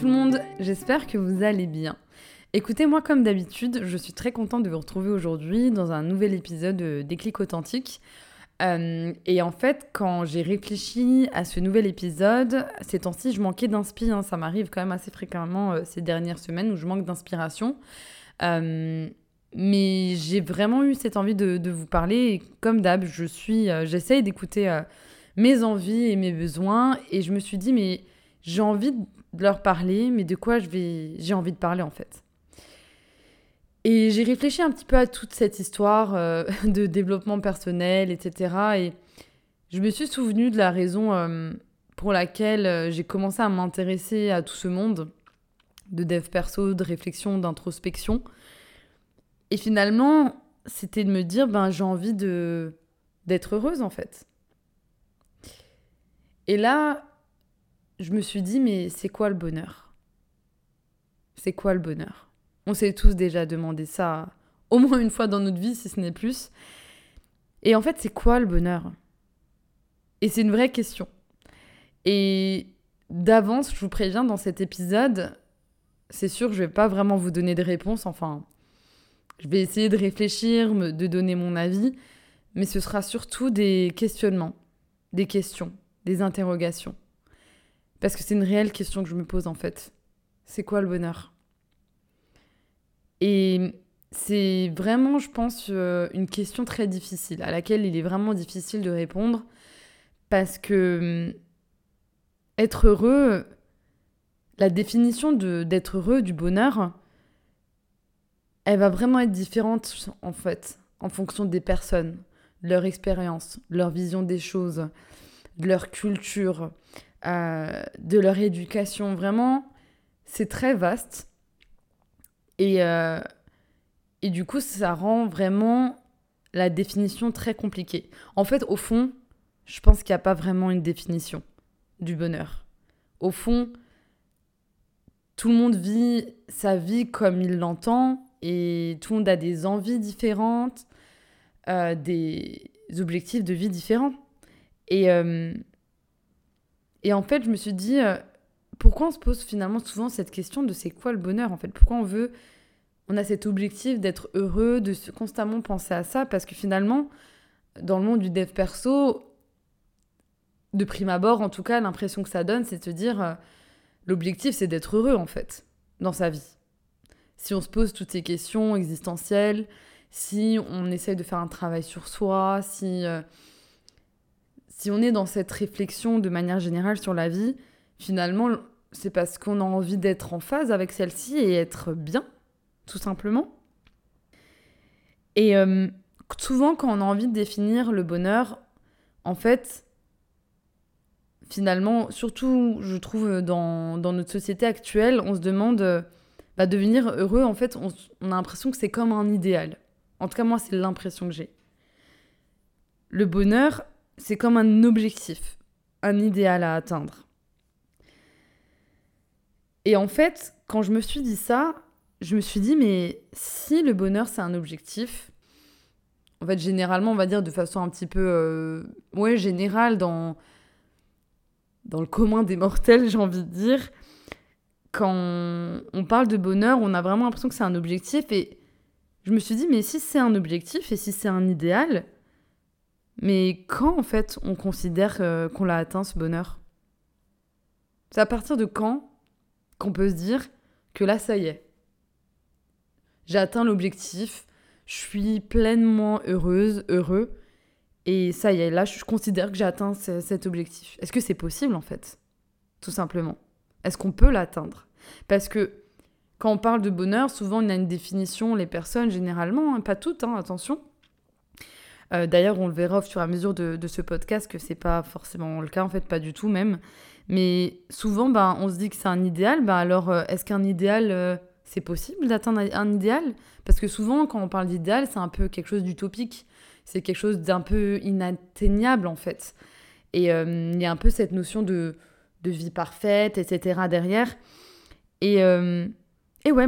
tout le monde, j'espère que vous allez bien. Écoutez, moi comme d'habitude, je suis très contente de vous retrouver aujourd'hui dans un nouvel épisode de Déclic Authentique. Euh, et en fait, quand j'ai réfléchi à ce nouvel épisode, ces temps-ci, je manquais d'inspiration. Hein. ça m'arrive quand même assez fréquemment euh, ces dernières semaines où je manque d'inspiration. Euh, mais j'ai vraiment eu cette envie de, de vous parler. Et comme d'hab, je suis, j'essaye d'écouter mes envies et mes besoins. Et je me suis dit, mais j'ai envie de leur parler, mais de quoi j'ai envie de parler en fait. Et j'ai réfléchi un petit peu à toute cette histoire euh, de développement personnel, etc. Et je me suis souvenu de la raison euh, pour laquelle euh, j'ai commencé à m'intéresser à tout ce monde de dev perso, de réflexion, d'introspection. Et finalement, c'était de me dire, ben j'ai envie de d'être heureuse en fait. Et là, je me suis dit, mais c'est quoi le bonheur? C'est quoi le bonheur? On s'est tous déjà demandé ça au moins une fois dans notre vie, si ce n'est plus. Et en fait, c'est quoi le bonheur? Et c'est une vraie question. Et d'avance, je vous préviens, dans cet épisode, c'est sûr, je vais pas vraiment vous donner de réponse. Enfin, je vais essayer de réfléchir, de donner mon avis, mais ce sera surtout des questionnements, des questions, des interrogations. Parce que c'est une réelle question que je me pose en fait. C'est quoi le bonheur? Et c'est vraiment, je pense, euh, une question très difficile, à laquelle il est vraiment difficile de répondre, parce que hum, être heureux, la définition d'être heureux, du bonheur, elle va vraiment être différente en fait, en fonction des personnes, leur expérience, leur vision des choses, de leur culture, euh, de leur éducation. Vraiment, c'est très vaste. Et, euh, et du coup, ça rend vraiment la définition très compliquée. En fait, au fond, je pense qu'il n'y a pas vraiment une définition du bonheur. Au fond, tout le monde vit sa vie comme il l'entend et tout le monde a des envies différentes, euh, des objectifs de vie différents. Et, et en fait, je me suis dit, euh, pourquoi on se pose finalement souvent cette question de c'est quoi le bonheur en fait? Pourquoi on veut, on a cet objectif d'être heureux, de constamment penser à ça? Parce que finalement, dans le monde du dev perso, de prime abord en tout cas, l'impression que ça donne, c'est de se dire, euh, l'objectif c'est d'être heureux en fait, dans sa vie. Si on se pose toutes ces questions existentielles, si on essaye de faire un travail sur soi, si... Euh, si on est dans cette réflexion de manière générale sur la vie, finalement, c'est parce qu'on a envie d'être en phase avec celle-ci et être bien, tout simplement. Et euh, souvent, quand on a envie de définir le bonheur, en fait, finalement, surtout, je trouve, dans, notre société actuelle, on se demande, bah, devenir heureux, en fait, on a l'impression que c'est comme un idéal. En tout cas, moi, c'est l'impression que j'ai. Le bonheur, c'est comme un objectif, un idéal à atteindre. Et en fait, quand je me suis dit ça, je me suis dit, mais si le bonheur c'est un objectif, en fait, généralement, on va dire de façon un petit peu, euh, ouais, générale, dans, dans le commun des mortels, j'ai envie de dire, quand on parle de bonheur, on a vraiment l'impression que c'est un objectif. Et je me suis dit, mais si c'est un objectif et si c'est un idéal, mais quand, en fait, on considère euh, qu'on l'a atteint, ce bonheur? C'est à partir de quand qu'on peut se dire que là, ça y est. J'ai atteint l'objectif, je suis pleinement heureuse, heureux, et ça y est, là, je considère que j'ai atteint cet objectif. Est-ce que c'est possible, en fait? Tout simplement. Est-ce qu'on peut l'atteindre? Parce que quand on parle de bonheur, souvent, on a une définition, les personnes, généralement, hein, pas toutes, hein, attention, euh, d'ailleurs, on le verra au fur et à mesure de, ce podcast que c'est pas forcément le cas, en fait, pas du tout même. Mais souvent, ben, on se dit que c'est un idéal. Ben, alors, euh, est-ce qu'un idéal, euh, c'est possible d'atteindre un idéal? Parce que souvent, quand on parle d'idéal, c'est un peu quelque chose d'utopique. C'est quelque chose d'un peu inatteignable, en fait. Et il y a un peu cette notion de, de vie parfaite, etc. derrière. Et, et ouais,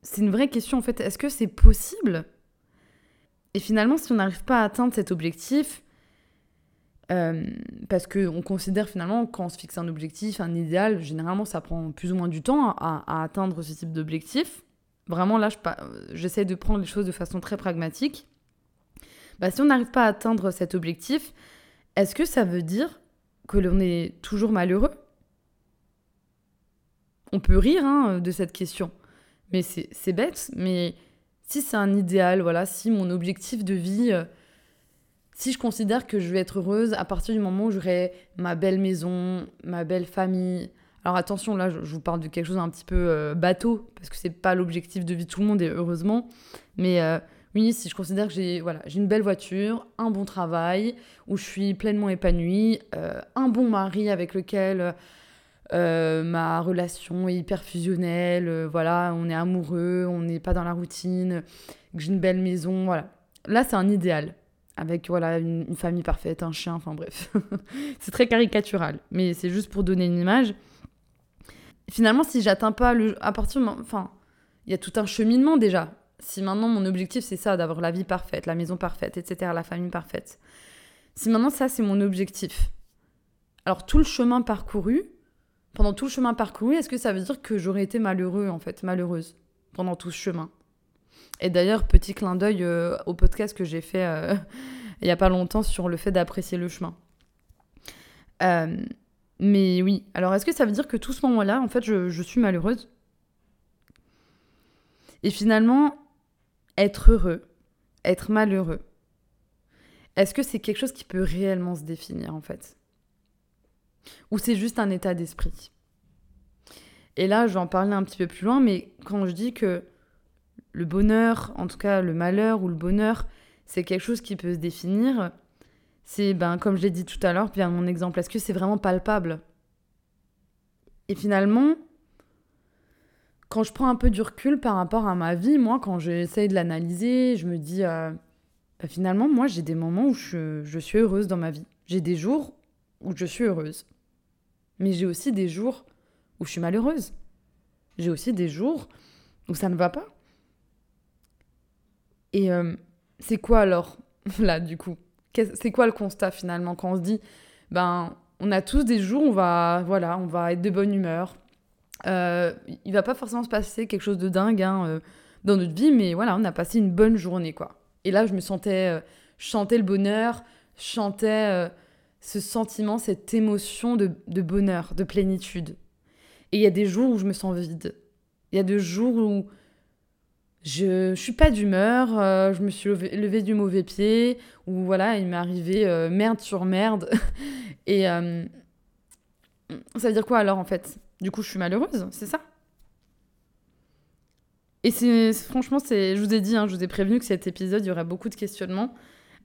c'est une vraie question, en fait. Est-ce que c'est possible et finalement, si on n'arrive pas à atteindre cet objectif, Euh, parce qu'on considère finalement, quand on se fixe un objectif, un idéal, généralement ça prend plus ou moins du temps à, atteindre ce type d'objectif. Vraiment là, j'essaie de prendre les choses de façon très pragmatique. Bah, si on n'arrive pas à atteindre cet objectif, est-ce que ça veut dire que l'on est toujours malheureux? On peut rire hein, de cette question, mais c'est bête, mais si c'est un idéal, voilà, si mon objectif de vie... Euh, si je considère que je vais être heureuse à partir du moment où j'aurai ma belle maison, ma belle famille. Alors attention, là, je, vous parle de quelque chose un petit peu euh, bateau, parce que c'est pas l'objectif de vie de tout le monde, et heureusement. Mais euh, oui, si je considère que j'ai voilà, une belle voiture, un bon travail, où je suis pleinement épanouie, un bon mari avec lequel ma relation est hyper fusionnelle, voilà, on est amoureux, on n'est pas dans la routine, que j'ai une belle maison, voilà. Là, c'est un idéal avec voilà une, famille parfaite, un chien, enfin bref. c'est très caricatural, mais c'est juste pour donner une image. Finalement, si j'atteins pas le à partir enfin, il y a tout un cheminement déjà. Si maintenant mon objectif c'est ça d'avoir la vie parfaite, la maison parfaite, etc., la famille parfaite. Si maintenant ça c'est mon objectif. Alors tout le chemin parcouru, pendant tout le chemin parcouru, est-ce que ça veut dire que j'aurais été malheureux en fait, malheureuse pendant tout ce chemin? Et d'ailleurs, petit clin d'œil euh, au podcast que j'ai fait euh, il n'y a pas longtemps sur le fait d'apprécier le chemin. Euh, mais oui, alors est-ce que ça veut dire que tout ce moment-là, en fait, je, je suis malheureuse? Et finalement, être heureux, être malheureux, est-ce que c'est quelque chose qui peut réellement se définir, en fait? Ou c'est juste un état d'esprit Et là, je vais en parler un petit peu plus loin, mais quand je dis que le bonheur, en tout cas le malheur ou le bonheur, c'est quelque chose qui peut se définir. C'est, ben, comme je l'ai dit tout à l'heure, bien mon exemple, est-ce que c'est vraiment palpable? Et finalement, quand je prends un peu du recul par rapport à ma vie, moi, quand j'essaye de l'analyser, je me dis, euh, ben, finalement, moi, j'ai des moments où je, je suis heureuse dans ma vie. J'ai des jours où je suis heureuse. Mais j'ai aussi des jours où je suis malheureuse. J'ai aussi des jours où ça ne va pas. Et euh, c'est quoi alors, là, du coup? C'est quoi le constat finalement quand on se dit, ben, on a tous des jours où on va, voilà, on va être de bonne humeur. Euh, il va pas forcément se passer quelque chose de dingue hein, euh, dans notre vie, mais voilà, on a passé une bonne journée, quoi. Et là, je me sentais, euh, chantais le bonheur, je chantais ce sentiment, cette émotion de, de bonheur, de plénitude. Et il y a des jours où je me sens vide. Il y a des jours où je, je suis pas d'humeur, euh, je me suis levé, du mauvais pied, ou voilà, il m'est arrivé euh, merde sur merde. Et euh, ça veut dire quoi alors en fait? Du coup, je suis malheureuse, c'est ça? Et c'est franchement, c'est, je vous ai dit, hein, je vous ai prévenu que cet épisode, il y aurait beaucoup de questionnements.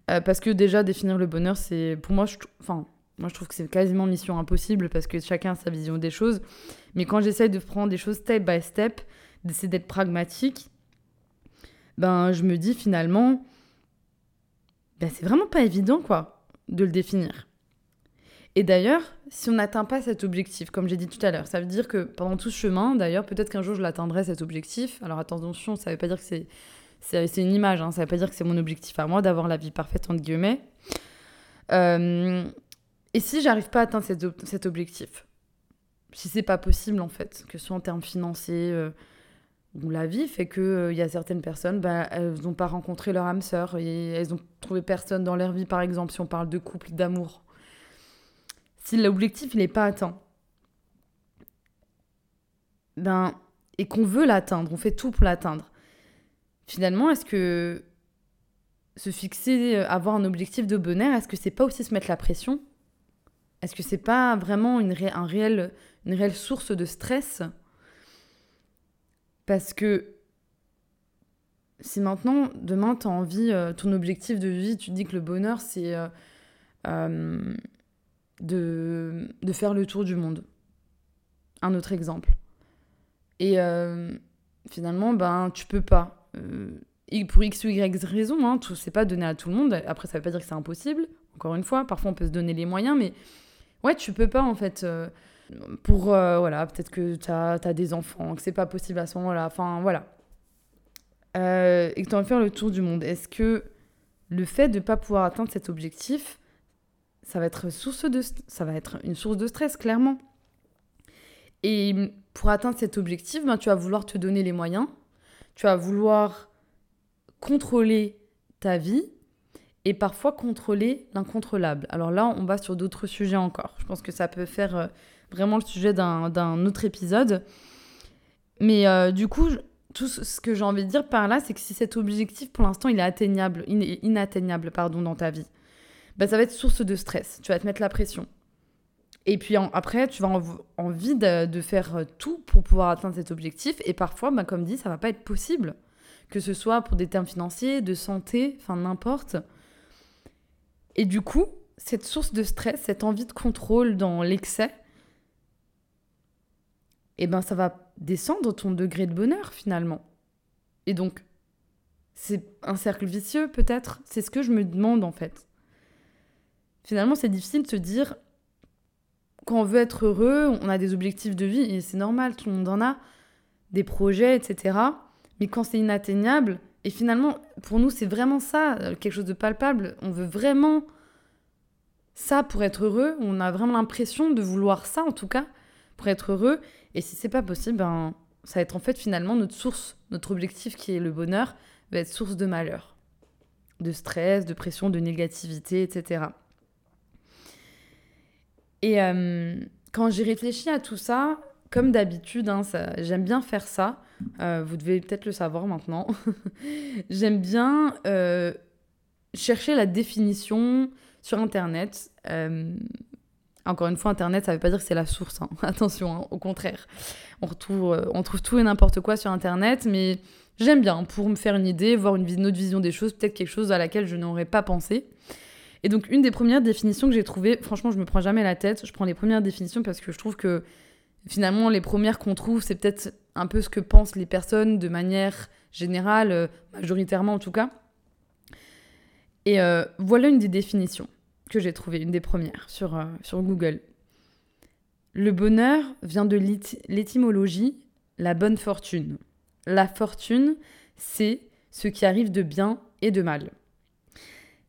Parce que déjà, définir le bonheur, c'est pour moi, je, enfin, moi je trouve que c'est quasiment mission impossible parce que chacun a sa vision des choses. Mais quand j'essaye de prendre des choses step by step, d'essayer d'être pragmatique, ben je me dis finalement, ben c'est vraiment pas évident quoi de le définir. Et d'ailleurs, si on n'atteint pas cet objectif, comme j'ai dit tout à l'heure, ça veut dire que pendant tout ce chemin, d'ailleurs, peut-être qu'un jour je l'atteindrai cet objectif. Alors attention, ça veut pas dire que c'est c'est une image, hein, ça veut pas dire que c'est mon objectif à moi d'avoir la vie parfaite entre guillemets. Euh, et si j'arrive pas à atteindre cet, objectif, si c'est pas possible en fait, que ce soit en termes financiers, euh, la vie fait qu'il il euh, y a certaines personnes, bah, elles n'ont pas rencontré leur âme sœur et elles ont trouvé personne dans leur vie, par exemple, si on parle de couple, d'amour. Si l'objectif n'est pas atteint, ben, et qu'on veut l'atteindre, on fait tout pour l'atteindre, finalement, est-ce que se fixer, euh, avoir un objectif de bonheur, est-ce que c'est pas aussi se mettre la pression? Est-ce que c'est pas vraiment une, un réel, une réelle source de stress? Parce que si maintenant, demain, tu as envie, euh, ton objectif de vie, tu dis que le bonheur, c'est euh, de, de, faire le tour du monde. Un autre exemple. Et finalement, ben, tu peux pas. Pour X ou Y raison, hein, c'est pas donné à tout le monde. Après, ça veut pas dire que c'est impossible. Encore une fois, parfois on peut se donner les moyens, mais ouais, tu peux pas en fait pour, euh, voilà, peut-être que tu as, des enfants, que c'est pas possible à ce moment-là. Enfin, voilà. Euh, et que tu as envie de faire le tour du monde. Est-ce que le fait de pas pouvoir atteindre cet objectif, ça va être source de ça va être une source de stress clairement. Et pour atteindre cet objectif, ben, tu vas vouloir te donner les moyens, tu vas vouloir contrôler ta vie et parfois contrôler l'incontrôlable. Alors là, on va sur d'autres sujets encore. Je pense que ça peut faire euh, vraiment le sujet d'un autre épisode. Mais euh, du coup, tout ce que j'ai envie de dire par là, c'est que si cet objectif, pour l'instant, il est atteignable, inatteignable pardon, dans ta vie, bah, ça va être source de stress. Tu vas te mettre la pression. Et puis après, tu vas avoir envie de, faire tout pour pouvoir atteindre cet objectif. Et parfois, bah, comme dit, ça va pas être possible. Que ce soit pour des termes financiers, de santé, enfin n'importe. Et du coup, cette source de stress, cette envie de contrôle dans l'excès, eh ben ça va descendre ton degré de bonheur finalement. Et donc, c'est un cercle vicieux peut-être C'est ce que je me demande en fait. Finalement, c'est difficile de se dire, quand on veut être heureux, on a des objectifs de vie, et c'est normal, tout le monde en a, des projets, etc. Mais quand c'est inatteignable, et finalement, pour nous, c'est vraiment ça, quelque chose de palpable, on veut vraiment ça pour être heureux, on a vraiment l'impression de vouloir ça en tout cas, pour être heureux, et si c'est pas possible, ben, ça va être en fait finalement notre source, notre objectif qui est le bonheur, va être source de malheur, de stress, de pression, de négativité, etc. Et euh, quand j'ai réfléchi à tout ça, comme d'habitude, hein, j'aime bien faire ça. Euh, vous devez peut-être le savoir maintenant. j'aime bien euh, chercher la définition sur Internet. Encore une fois, Internet, ça ne veut pas dire que c'est la source. Hein. Attention, hein, au contraire. On trouve tout et n'importe quoi sur Internet, mais j'aime bien pour me faire une idée, voir une, autre vision des choses, peut-être quelque chose à laquelle je n'aurais pas pensé. Et donc, une des premières définitions que j'ai trouvées, franchement, je me prends jamais la tête. Je prends les premières définitions parce que je trouve que finalement, les premières qu'on trouve, c'est peut-être un peu ce que pensent les personnes de manière générale, euh, majoritairement en tout cas. Et euh, voilà une des définitions que j'ai trouvé, une des premières sur, euh, sur Google. Le bonheur vient de l'étymologie la bonne fortune. La fortune, c'est ce qui arrive de bien et de mal.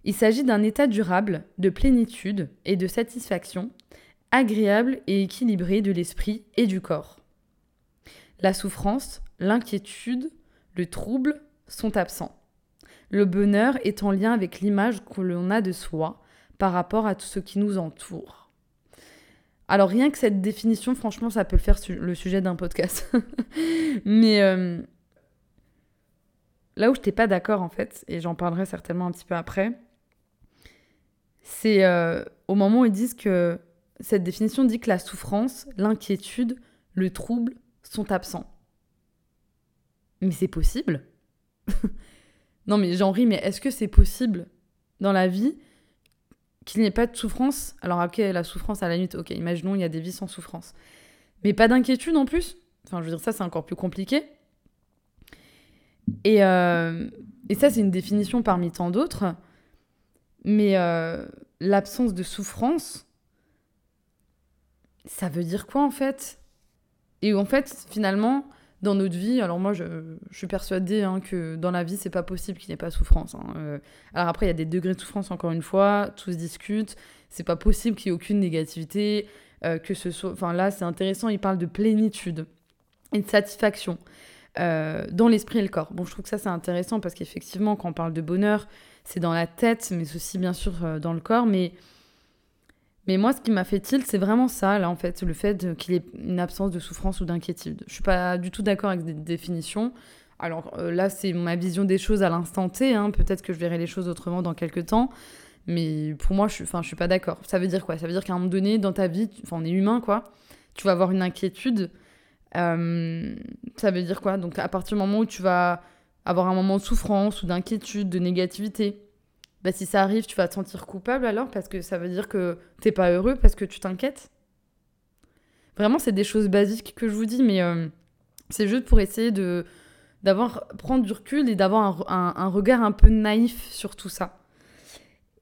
Il s'agit d'un état durable de plénitude et de satisfaction, agréable et équilibré de l'esprit et du corps. La souffrance, l'inquiétude, le trouble sont absents. Le bonheur est en lien avec l'image que l'on a de soi, par rapport à tout ce qui nous entoure. Alors rien que cette définition, franchement, ça peut le faire le sujet d'un podcast. Mais euh, là où je n'étais pas d'accord en fait, et j'en parlerai certainement un petit peu après, c'est euh, au moment où ils disent que cette définition dit que la souffrance, l'inquiétude, le trouble sont absents. Mais c'est possible Non mais j'en ris, mais est-ce que c'est possible dans la vie qu'il n'y ait pas de souffrance? Alors, ok, la souffrance à la nuit, ok, imaginons, il y a des vies sans souffrance. Mais pas d'inquiétude en plus? Enfin, je veux dire, ça, c'est encore plus compliqué. Et, euh, et ça, c'est une définition parmi tant d'autres. Mais euh, l'absence de souffrance, ça veut dire quoi en fait? Et en fait, finalement, dans notre vie, alors moi je, suis persuadée hein, que dans la vie c'est pas possible qu'il n'y ait pas de souffrance. Hein. Euh, alors après il y a des degrés de souffrance encore une fois, tout se discute, c'est pas possible qu'il y ait aucune négativité, euh, que ce soit. Enfin là c'est intéressant, il parle de plénitude et de satisfaction euh, dans l'esprit et le corps. Bon je trouve que ça c'est intéressant parce qu'effectivement quand on parle de bonheur c'est dans la tête mais aussi bien sûr dans le corps, mais mais moi, ce qui m'a fait tilt, c'est vraiment ça, là, en fait, le fait qu'il y ait une absence de souffrance ou d'inquiétude. Je suis pas du tout d'accord avec des définitions. Alors euh, là, c'est ma vision des choses à l'instant T. Hein. Peut-être que je verrai les choses autrement dans quelques temps. Mais pour moi, je je suis pas d'accord. Ça veut dire quoi? Ça veut dire qu'à un moment donné, dans ta vie, on est humain, quoi. Tu vas avoir une inquiétude. Euh, ça veut dire quoi? Donc, à partir du moment où tu vas avoir un moment de souffrance ou d'inquiétude, de négativité, bah, si ça arrive, tu vas te sentir coupable alors parce que ça veut dire que t'es pas heureux parce que tu t'inquiètes? Vraiment, c'est des choses basiques que je vous dis, mais euh, c'est juste pour essayer de d'avoir prendre du recul et d'avoir un, regard un peu naïf sur tout ça.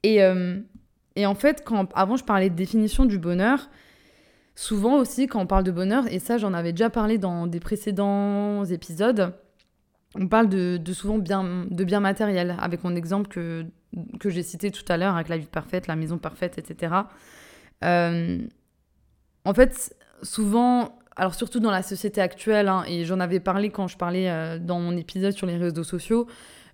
Et, euh, et en fait, quand avant je parlais de définition du bonheur, souvent aussi quand on parle de bonheur, et ça j'en avais déjà parlé dans des précédents épisodes, on parle de, souvent bien, de bien matériel, avec mon exemple que, que j'ai cité tout à l'heure, avec la vie parfaite, la maison parfaite, etc. Euh, en fait, souvent, alors surtout dans la société actuelle, hein, et j'en avais parlé quand je parlais euh, dans mon épisode sur les réseaux sociaux,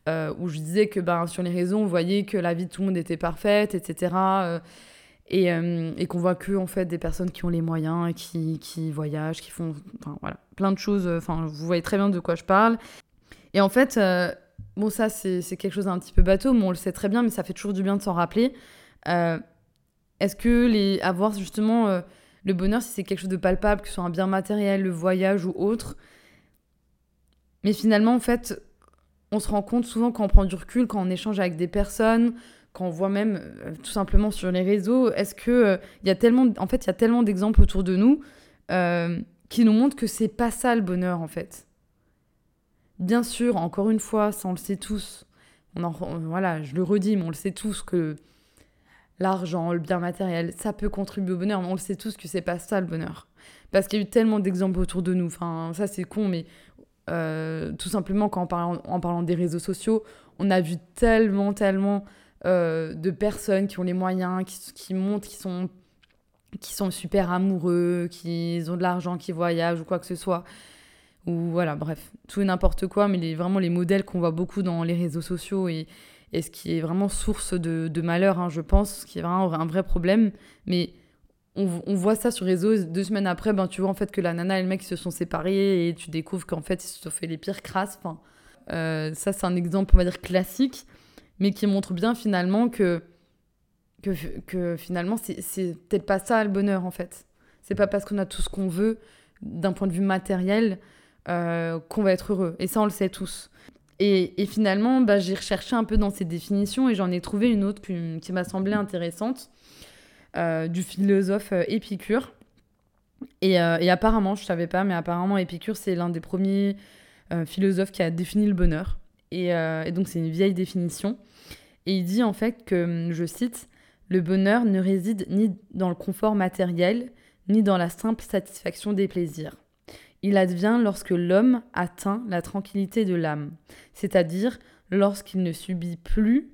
euh, où je disais que ben, sur les réseaux, on voyait que la vie de tout le monde était parfaite, etc. et, et qu'on voit que en fait des personnes qui ont les moyens, qui, qui voyagent, qui font, enfin voilà, plein de choses. Enfin, vous voyez très bien de quoi je parle. Et en fait, euh, bon, ça, c'est quelque chose d'un petit peu bateau, mais on le sait très bien, mais ça fait toujours du bien de s'en rappeler. Euh, est-ce que les, avoir justement euh, le bonheur, si c'est quelque chose de palpable, que ce soit un bien matériel, le voyage ou autre, mais finalement, en fait, on se rend compte souvent quand on prend du recul, quand on échange avec des personnes, quand on voit même tout simplement sur les réseaux, est-ce que il y a tellement, en fait, il y a tellement d'exemples autour de nous qui nous montrent que c'est pas ça le bonheur, en fait. Bien sûr, encore une fois, ça on le sait tous. On voilà, je le redis, mais on le sait tous que l'argent, le bien matériel, ça peut contribuer au bonheur, mais on le sait tous que c'est pas ça le bonheur. Parce qu'il y a eu tellement d'exemples autour de nous. Enfin, ça c'est con, mais euh, tout simplement quand en parlant, des réseaux sociaux, on a vu tellement, tellement euh, de personnes qui ont les moyens, qui, qui montrent, qui sont, qui sont super amoureux, qui ont de l'argent, qui voyagent ou quoi que ce soit ou voilà, bref, tout et n'importe quoi, mais les, vraiment les modèles qu'on voit beaucoup dans les réseaux sociaux et, et ce qui est vraiment source de, de malheur, hein, je pense, ce qui est vraiment un vrai problème. Mais on, on, voit ça sur les réseaux, deux semaines après, ben, tu vois en fait que la nana et le mec se sont séparés et tu découvres qu'en fait ils se sont fait les pires crasses. Euh, ça, c'est un exemple, on va dire, classique, mais qui montre bien finalement que, que, que finalement, c'est peut-être pas ça le bonheur en fait. C'est pas parce qu'on a tout ce qu'on veut d'un point de vue matériel euh, qu'on va être heureux. Et ça, on le sait tous. Et, finalement, bah, j'ai recherché un peu dans ces définitions et j'en ai trouvé une autre qui, m'a semblé intéressante, euh, du philosophe euh, Épicure. Et, apparemment, je ne savais pas, mais apparemment, Épicure, c'est l'un des premiers philosophes qui a défini le bonheur. Et, et donc, c'est une vieille définition. Et il dit en fait que, je cite, le bonheur ne réside ni dans le confort matériel, ni dans la simple satisfaction des plaisirs. Il advient lorsque l'homme atteint la tranquillité de l'âme, c'est-à-dire lorsqu'il ne subit plus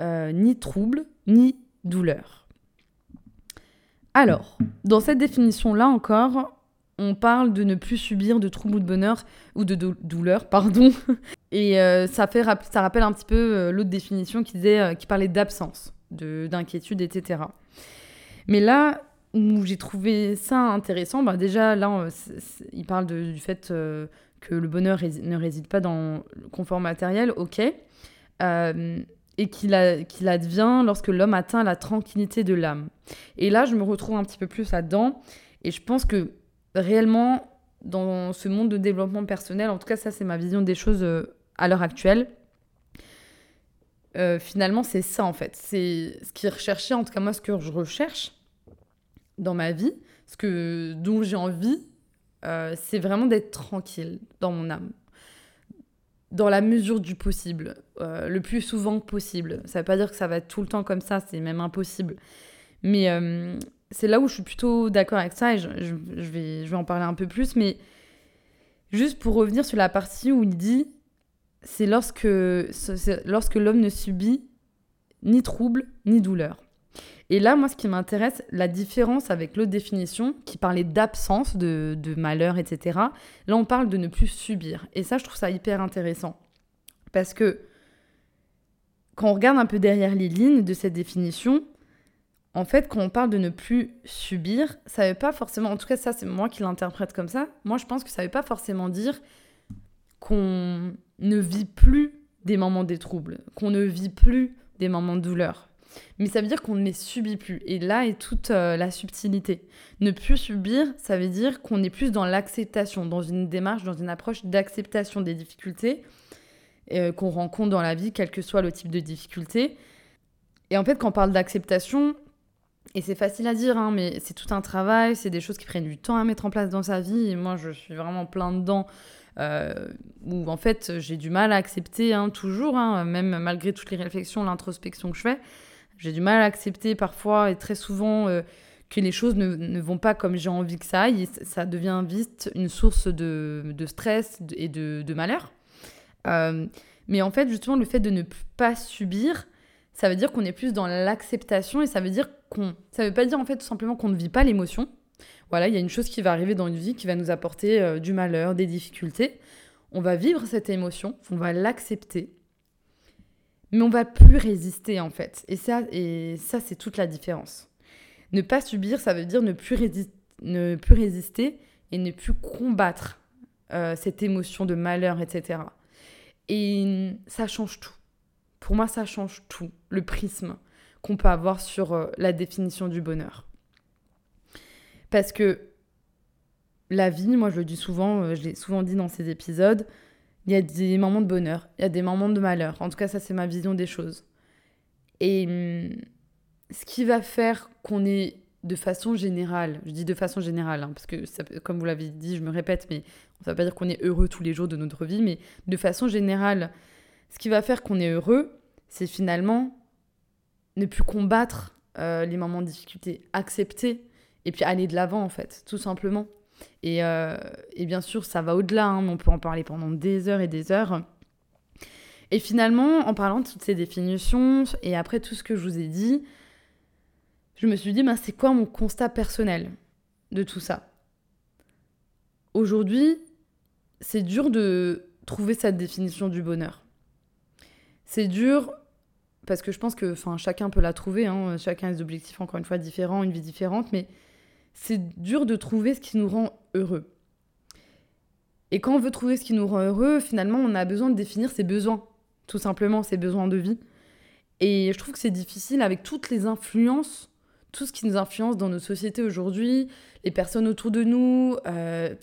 euh, ni trouble ni douleur. Alors, dans cette définition-là encore, on parle de ne plus subir de troubles ou de bonheur ou de douleur, pardon. Et euh, ça, fait, ça rappelle un petit peu euh, l'autre définition qui, disait, qui parlait d'absence, d'inquiétude, etc. Mais là, où j'ai trouvé ça intéressant, bah déjà là, il parle du fait euh, que le bonheur ne réside pas dans le confort matériel, ok, euh, et qu'il advient lorsque l'homme atteint la tranquillité de l'âme. Et là, je me retrouve un petit peu plus là-dedans, et je pense que réellement, dans ce monde de développement personnel, en tout cas ça c'est ma vision des choses euh, à l'heure actuelle, finalement c'est ça en fait, c'est ce qui est en tout cas moi ce que je recherche, dans ma vie, ce que, dont j'ai envie, euh, c'est vraiment d'être tranquille dans mon âme. Dans la mesure du possible, euh, le plus souvent possible. Ça veut pas dire que ça va être tout le temps comme ça, c'est même impossible. Mais euh, c'est là où je suis plutôt d'accord avec ça et je, vais, je en parler un peu plus. Mais juste pour revenir sur la partie où il dit c'est lorsque, lorsque l'homme ne subit ni trouble ni douleur. Et là, moi, ce qui m'intéresse, la différence avec l'autre définition, qui parlait d'absence, de, malheur, etc. Là, on parle de ne plus subir. Et ça, je trouve ça hyper intéressant. Parce que quand on regarde un peu derrière les lignes de cette définition, en fait, quand on parle de ne plus subir, ça ne veut pas forcément, en tout cas ça c'est moi qui l'interprète comme ça, moi je pense que ça ne veut pas forcément dire qu'on ne vit plus des moments des troubles, qu'on ne vit plus des moments de douleur mais ça veut dire qu'on ne les subit plus. Et là est toute euh, la subtilité. Ne plus subir, ça veut dire qu'on est plus dans l'acceptation, dans une démarche, dans une approche d'acceptation des difficultés euh, qu'on rencontre dans la vie, quel que soit le type de difficulté. Et en fait, quand on parle d'acceptation, et c'est facile à dire, hein, mais c'est tout un travail, c'est des choses qui prennent du temps à mettre en place dans sa vie. Et moi, je suis vraiment plein dedans. Euh, où en fait j'ai du mal à accepter hein, toujours, hein, même malgré toutes les réflexions, l'introspection que je fais, j'ai du mal à accepter parfois et très souvent euh, que les choses ne, vont pas comme j'ai envie que ça aille. ça devient vite une source de, stress et de, malheur. Euh, mais en fait, justement, le fait de ne pas subir, ça veut dire qu'on est plus dans l'acceptation et ça veut dire qu'on. Ça veut pas dire en fait tout simplement qu'on ne vit pas l'émotion. Voilà, il y a une chose qui va arriver dans une vie qui va nous apporter euh, du malheur, des difficultés. On va vivre cette émotion, on va l'accepter, mais on va plus résister en fait. Et ça, et ça c'est toute la différence. Ne pas subir, ça veut dire ne plus, ne plus résister et ne plus combattre euh, cette émotion de malheur, etc. Et ça change tout. Pour moi, ça change tout, le prisme qu'on peut avoir sur euh, la définition du bonheur. Parce que la vie, moi je le dis souvent, euh, je l'ai souvent dit dans ces épisodes, il y a des moments de bonheur, il y a des moments de malheur. En tout cas, ça c'est ma vision des choses. Et hum, ce qui va faire qu'on est de façon générale, je dis de façon générale, hein, parce que comme vous l'avez dit, je me répète, mais ça ne veut pas dire qu'on est heureux tous les jours de notre vie, mais de façon générale, ce qui va faire qu'on est heureux, c'est finalement ne plus combattre euh, les moments de difficulté, accepter et puis aller de l'avant en fait, tout simplement. Et, euh, bien sûr, ça va au-delà, hein, on peut en parler pendant des heures et des heures. Et finalement, en parlant de toutes ces définitions et après tout ce que je vous ai dit, je me suis dit, ben, c'est quoi mon constat personnel de tout ça? Aujourd'hui, c'est dur de trouver cette définition du bonheur. C'est dur parce que je pense que chacun peut la trouver, hein, chacun a des objectifs encore une fois différents, une vie différente, mais c'est dur de trouver ce qui nous rend heureux. Et quand on veut trouver ce qui nous rend heureux, finalement, on a besoin de définir ses besoins, tout simplement ses besoins de vie. Et je trouve que c'est difficile avec toutes les influences tout ce qui nous influence dans nos sociétés aujourd'hui, les personnes autour de nous, euh,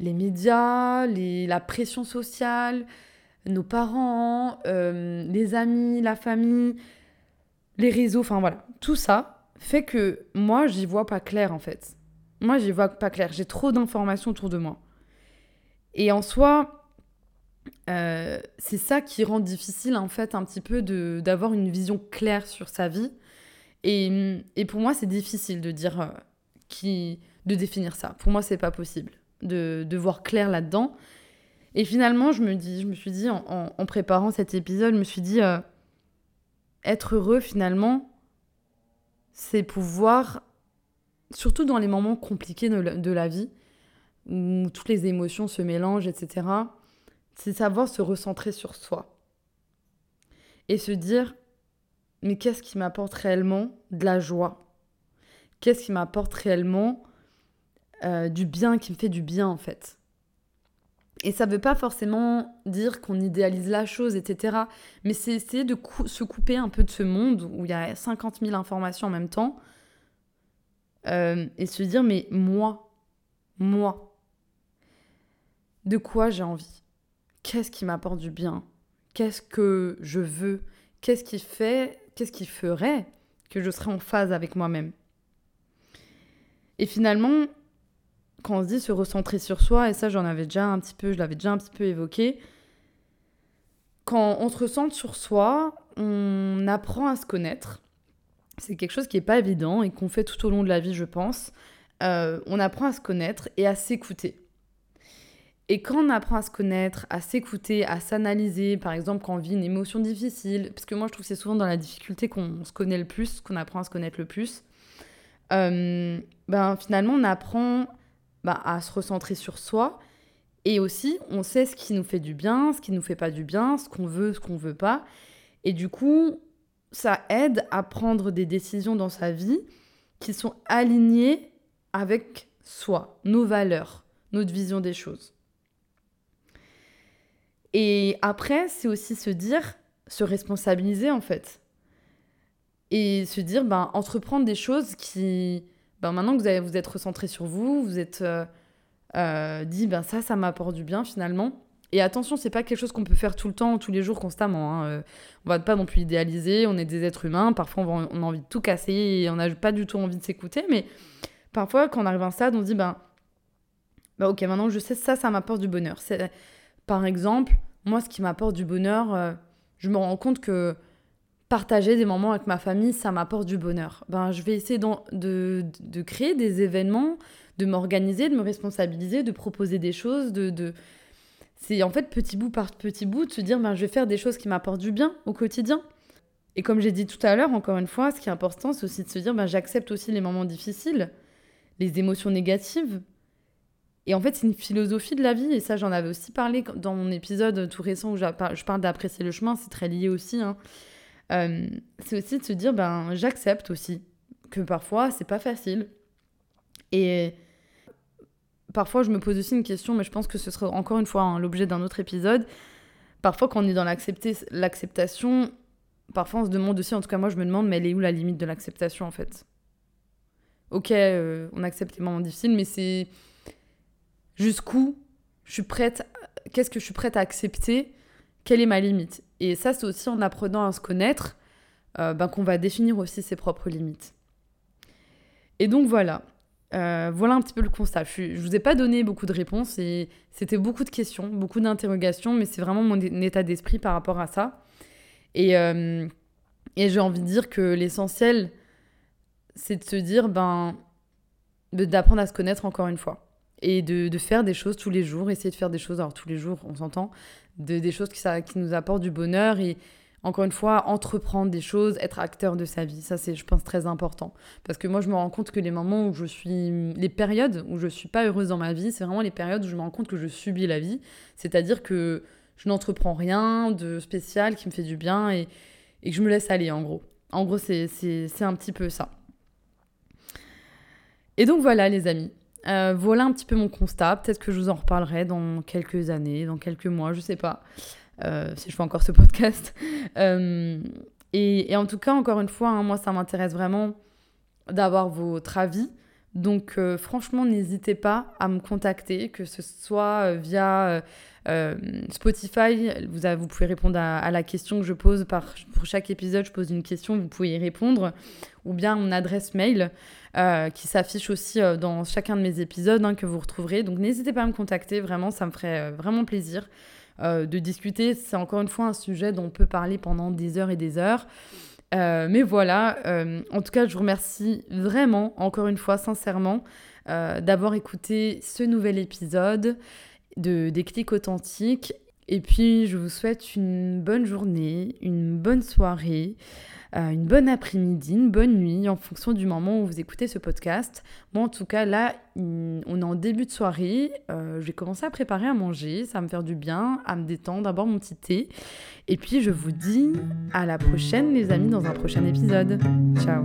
les médias, la pression sociale, nos parents, euh, les amis, la famille, les réseaux, enfin voilà, tout ça fait que moi, j'y vois pas clair en fait. Moi, j'y vois pas clair. J'ai trop d'informations autour de moi. Et en soi, euh, c'est ça qui rend difficile en fait un petit peu d'avoir une vision claire sur sa vie et, et pour moi, c'est difficile de dire euh, qui, de définir ça. Pour moi, c'est pas possible de, de voir clair là-dedans. Et finalement, je me, dis, je me suis dit, en, préparant cet épisode, je me suis dit, euh, être heureux, finalement, c'est pouvoir, surtout dans les moments compliqués de de la vie, où toutes les émotions se mélangent, etc., c'est savoir se recentrer sur soi. Et se dire, mais qu'est-ce qui m'apporte réellement de la joie? Qu'est-ce qui m'apporte réellement euh, du bien, qui me fait du bien en fait? Et ça ne veut pas forcément dire qu'on idéalise la chose, etc. Mais c'est essayer de se couper un peu de ce monde où il y a 50 000 informations en même temps euh, et se dire, mais moi, moi, de quoi j'ai envie? Qu'est-ce qui m'apporte du bien? Qu'est-ce que je veux? Qu'est-ce qui fait qu'est-ce qui ferait que je serais en phase avec moi-même? Et finalement, quand on se dit se recentrer sur soi, et ça j'en avais déjà un petit peu, je l'avais déjà un petit peu évoqué, quand on se recentre sur soi, on apprend à se connaître. C'est quelque chose qui n'est pas évident et qu'on fait tout au long de la vie, je pense. Euh, on apprend à se connaître et à s'écouter. Et quand on apprend à se connaître, à s'écouter, à s'analyser, par exemple quand on vit une émotion difficile, parce que moi je trouve que c'est souvent dans la difficulté qu'on se connaît le plus, qu'on apprend à se connaître le plus, euh, ben, finalement on apprend ben, à se recentrer sur soi et aussi on sait ce qui nous fait du bien, ce qui nous fait pas du bien, ce qu'on veut, ce qu'on veut pas. Et du coup, ça aide à prendre des décisions dans sa vie qui sont alignées avec soi, nos valeurs, notre vision des choses. Et après, c'est aussi se dire, se responsabiliser en fait. Et se dire, ben, entreprendre des choses qui, ben, maintenant que vous, vous êtes recentré sur vous, vous êtes euh, euh, dit, ben, ça, ça m'apporte du bien finalement. Et attention, c'est pas quelque chose qu'on peut faire tout le temps, tous les jours, constamment. Hein. Euh, on va pas non plus idéaliser, on est des êtres humains, parfois on, a envie de tout casser et on n'a pas du tout envie de s'écouter, mais parfois quand on arrive à un stade, on dit, ben, ben ok, maintenant je sais, ça, ça m'apporte du bonheur. Par exemple, moi, ce qui m'apporte du bonheur, je me rends compte que partager des moments avec ma famille, ça m'apporte du bonheur. Ben, je vais essayer de, de, créer des événements, de m'organiser, de me responsabiliser, de proposer des choses, de, de... c'est en fait petit bout par petit bout de se dire ben, je vais faire des choses qui m'apportent du bien au quotidien. Et comme j'ai dit tout à l'heure, encore une fois, ce qui est important, c'est aussi de se dire ben, j'accepte aussi les moments difficiles, les émotions négatives. Et en fait, c'est une philosophie de la vie, et ça, j'en avais aussi parlé dans mon épisode tout récent où je parle d'apprécier le chemin, c'est très lié aussi. Hein. Euh, c'est aussi de se dire ben, j'accepte aussi que parfois, c'est pas facile. Et parfois, je me pose aussi une question, mais je pense que ce sera encore une fois hein, l'objet d'un autre épisode. Parfois, quand on est dans l'acceptation, parfois on se demande aussi, en tout cas moi je me demande, mais elle est où la limite de l'acceptation en fait? Ok, euh, on accepte les moments difficiles, mais c'est jusqu'où je suis prête, qu'est-ce que je suis prête à accepter, quelle est ma limite? Et ça, c'est aussi en apprenant à se connaître euh, ben, qu'on va définir aussi ses propres limites. Et donc voilà, euh, voilà un petit peu le constat. Je, ne vous ai pas donné beaucoup de réponses et c'était beaucoup de questions, beaucoup d'interrogations, mais c'est vraiment mon état d'esprit par rapport à ça. Et, euh, et j'ai envie de dire que l'essentiel, c'est de se dire, ben, d'apprendre à se connaître encore une fois. Et de, de, faire des choses tous les jours, essayer de faire des choses, alors tous les jours, on s'entend, de, des choses qui, ça, qui nous apportent du bonheur et encore une fois, entreprendre des choses, être acteur de sa vie. Ça, c'est, je pense, très important. Parce que moi, je me rends compte que les moments où je suis. Les périodes où je suis pas heureuse dans ma vie, c'est vraiment les périodes où je me rends compte que je subis la vie. C'est-à-dire que je n'entreprends rien de spécial qui me fait du bien et, et que je me laisse aller, en gros. En gros, c'est, un petit peu ça. Et donc, voilà, les amis. Euh, voilà un petit peu mon constat. Peut-être que je vous en reparlerai dans quelques années, dans quelques mois, je sais pas. Euh, si je fais encore ce podcast. Euh, et, en tout cas, encore une fois, hein, moi, ça m'intéresse vraiment d'avoir votre avis. Donc, franchement, n'hésitez pas à me contacter, que ce soit via Spotify. Vous, pouvez répondre à, la question que je pose pour chaque épisode. Je pose une question, vous pouvez y répondre. Ou bien mon adresse mail qui s'affiche aussi dans chacun de mes épisodes hein, que vous retrouverez. Donc, n'hésitez pas à me contacter. Vraiment, ça me ferait vraiment plaisir. Euh, de discuter. C'est encore une fois un sujet dont on peut parler pendant des heures et des heures. Euh, mais voilà, euh, en tout cas, je vous remercie vraiment, encore une fois, sincèrement, d'avoir écouté ce nouvel épisode de Des clics authentiques. Et puis, je vous souhaite une bonne journée, une bonne soirée. Euh, une bonne après-midi, une bonne nuit en fonction du moment où vous écoutez ce podcast. Moi, en tout cas, là, on est en début de soirée. Euh, j'ai commencé à préparer à manger. Ça va me faire du bien, à me détendre, à boire mon petit thé. Et puis, je vous dis à la prochaine, les amis, dans un prochain épisode. Ciao